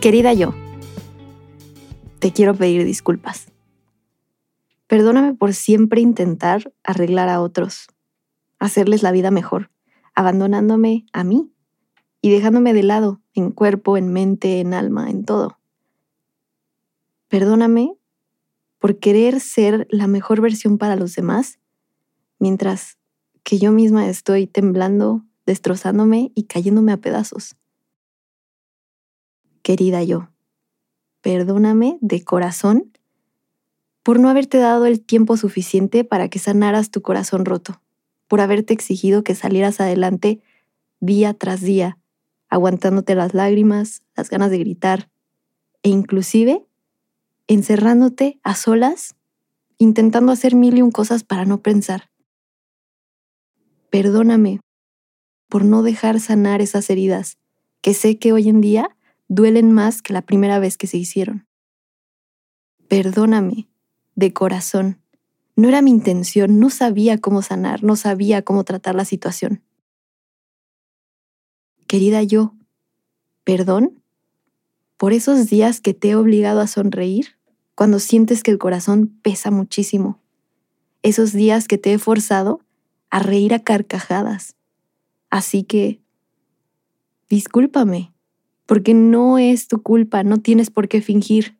Querida yo, te quiero pedir disculpas. Perdóname por siempre intentar arreglar a otros, hacerles la vida mejor, abandonándome a mí y dejándome de lado en cuerpo, en mente, en alma, en todo. Perdóname por querer ser la mejor versión para los demás, mientras que yo misma estoy temblando, destrozándome y cayéndome a pedazos querida yo. Perdóname de corazón por no haberte dado el tiempo suficiente para que sanaras tu corazón roto, por haberte exigido que salieras adelante día tras día, aguantándote las lágrimas, las ganas de gritar e inclusive encerrándote a solas, intentando hacer mil y un cosas para no pensar. Perdóname por no dejar sanar esas heridas que sé que hoy en día duelen más que la primera vez que se hicieron. Perdóname, de corazón. No era mi intención, no sabía cómo sanar, no sabía cómo tratar la situación. Querida yo, perdón por esos días que te he obligado a sonreír cuando sientes que el corazón pesa muchísimo. Esos días que te he forzado a reír a carcajadas. Así que, discúlpame porque no es tu culpa, no tienes por qué fingir.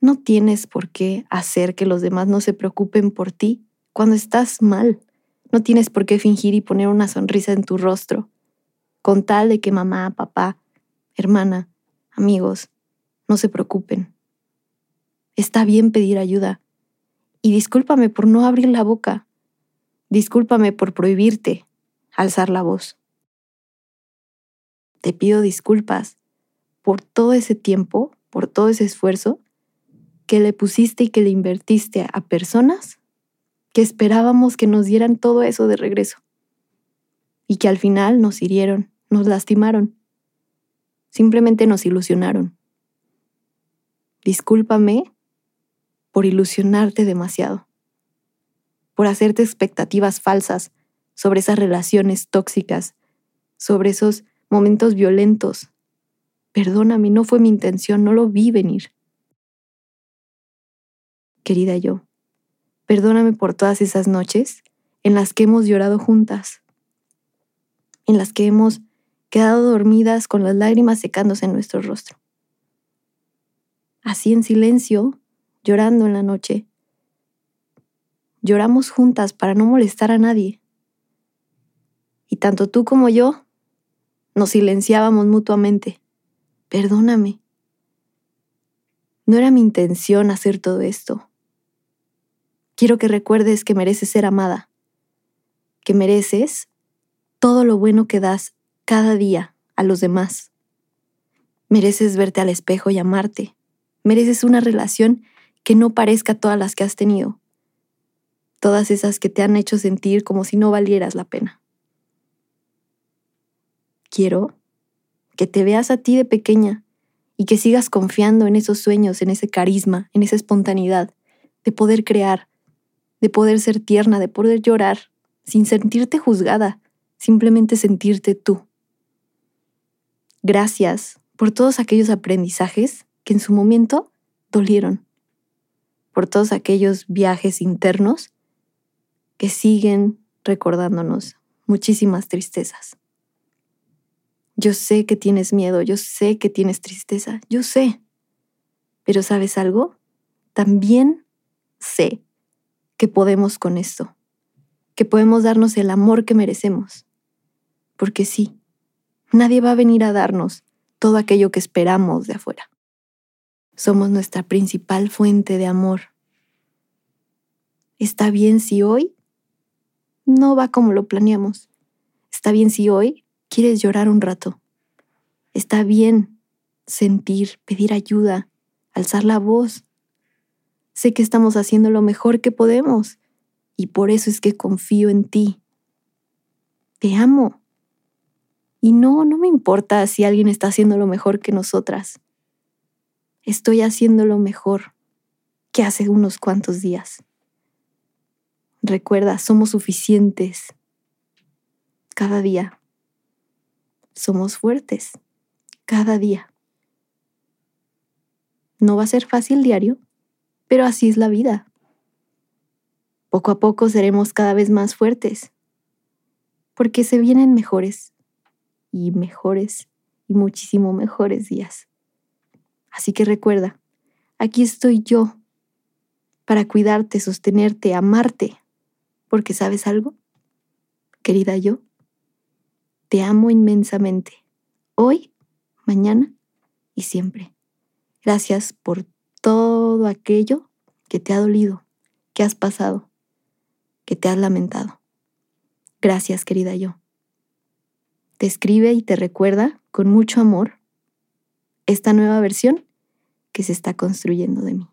No tienes por qué hacer que los demás no se preocupen por ti cuando estás mal. No tienes por qué fingir y poner una sonrisa en tu rostro, con tal de que mamá, papá, hermana, amigos, no se preocupen. Está bien pedir ayuda. Y discúlpame por no abrir la boca. Discúlpame por prohibirte alzar la voz te pido disculpas por todo ese tiempo, por todo ese esfuerzo que le pusiste y que le invertiste a personas que esperábamos que nos dieran todo eso de regreso y que al final nos hirieron, nos lastimaron, simplemente nos ilusionaron. Discúlpame por ilusionarte demasiado, por hacerte expectativas falsas sobre esas relaciones tóxicas, sobre esos momentos violentos. Perdóname, no fue mi intención, no lo vi venir. Querida yo, perdóname por todas esas noches en las que hemos llorado juntas, en las que hemos quedado dormidas con las lágrimas secándose en nuestro rostro. Así en silencio, llorando en la noche. Lloramos juntas para no molestar a nadie. Y tanto tú como yo nos silenciábamos mutuamente. Perdóname. No era mi intención hacer todo esto. Quiero que recuerdes que mereces ser amada, que mereces todo lo bueno que das cada día a los demás. Mereces verte al espejo y amarte. Mereces una relación que no parezca todas las que has tenido. Todas esas que te han hecho sentir como si no valieras la pena quiero que te veas a ti de pequeña y que sigas confiando en esos sueños, en ese carisma, en esa espontaneidad de poder crear, de poder ser tierna, de poder llorar sin sentirte juzgada, simplemente sentirte tú. Gracias por todos aquellos aprendizajes que en su momento dolieron, por todos aquellos viajes internos que siguen recordándonos muchísimas tristezas. Yo sé que tienes miedo, yo sé que tienes tristeza, yo sé. Pero ¿sabes algo? También sé que podemos con esto, que podemos darnos el amor que merecemos. Porque sí, nadie va a venir a darnos todo aquello que esperamos de afuera. Somos nuestra principal fuente de amor. Está bien si hoy no va como lo planeamos. Está bien si hoy quieres llorar un rato. Está bien sentir, pedir ayuda, alzar la voz. Sé que estamos haciendo lo mejor que podemos y por eso es que confío en ti. Te amo. Y no, no me importa si alguien está haciendo lo mejor que nosotras. Estoy haciendo lo mejor que hace unos cuantos días. Recuerda, somos suficientes cada día. Somos fuertes cada día. No va a ser fácil diario, pero así es la vida. Poco a poco seremos cada vez más fuertes, porque se vienen mejores y mejores y muchísimo mejores días. Así que recuerda, aquí estoy yo para cuidarte, sostenerte, amarte, porque sabes algo, querida yo, te amo inmensamente, hoy, mañana y siempre. Gracias por todo aquello que te ha dolido, que has pasado que te has lamentado. Gracias, querida yo. Te escribe y te recuerda con mucho amor esta nueva versión que se está construyendo de mí.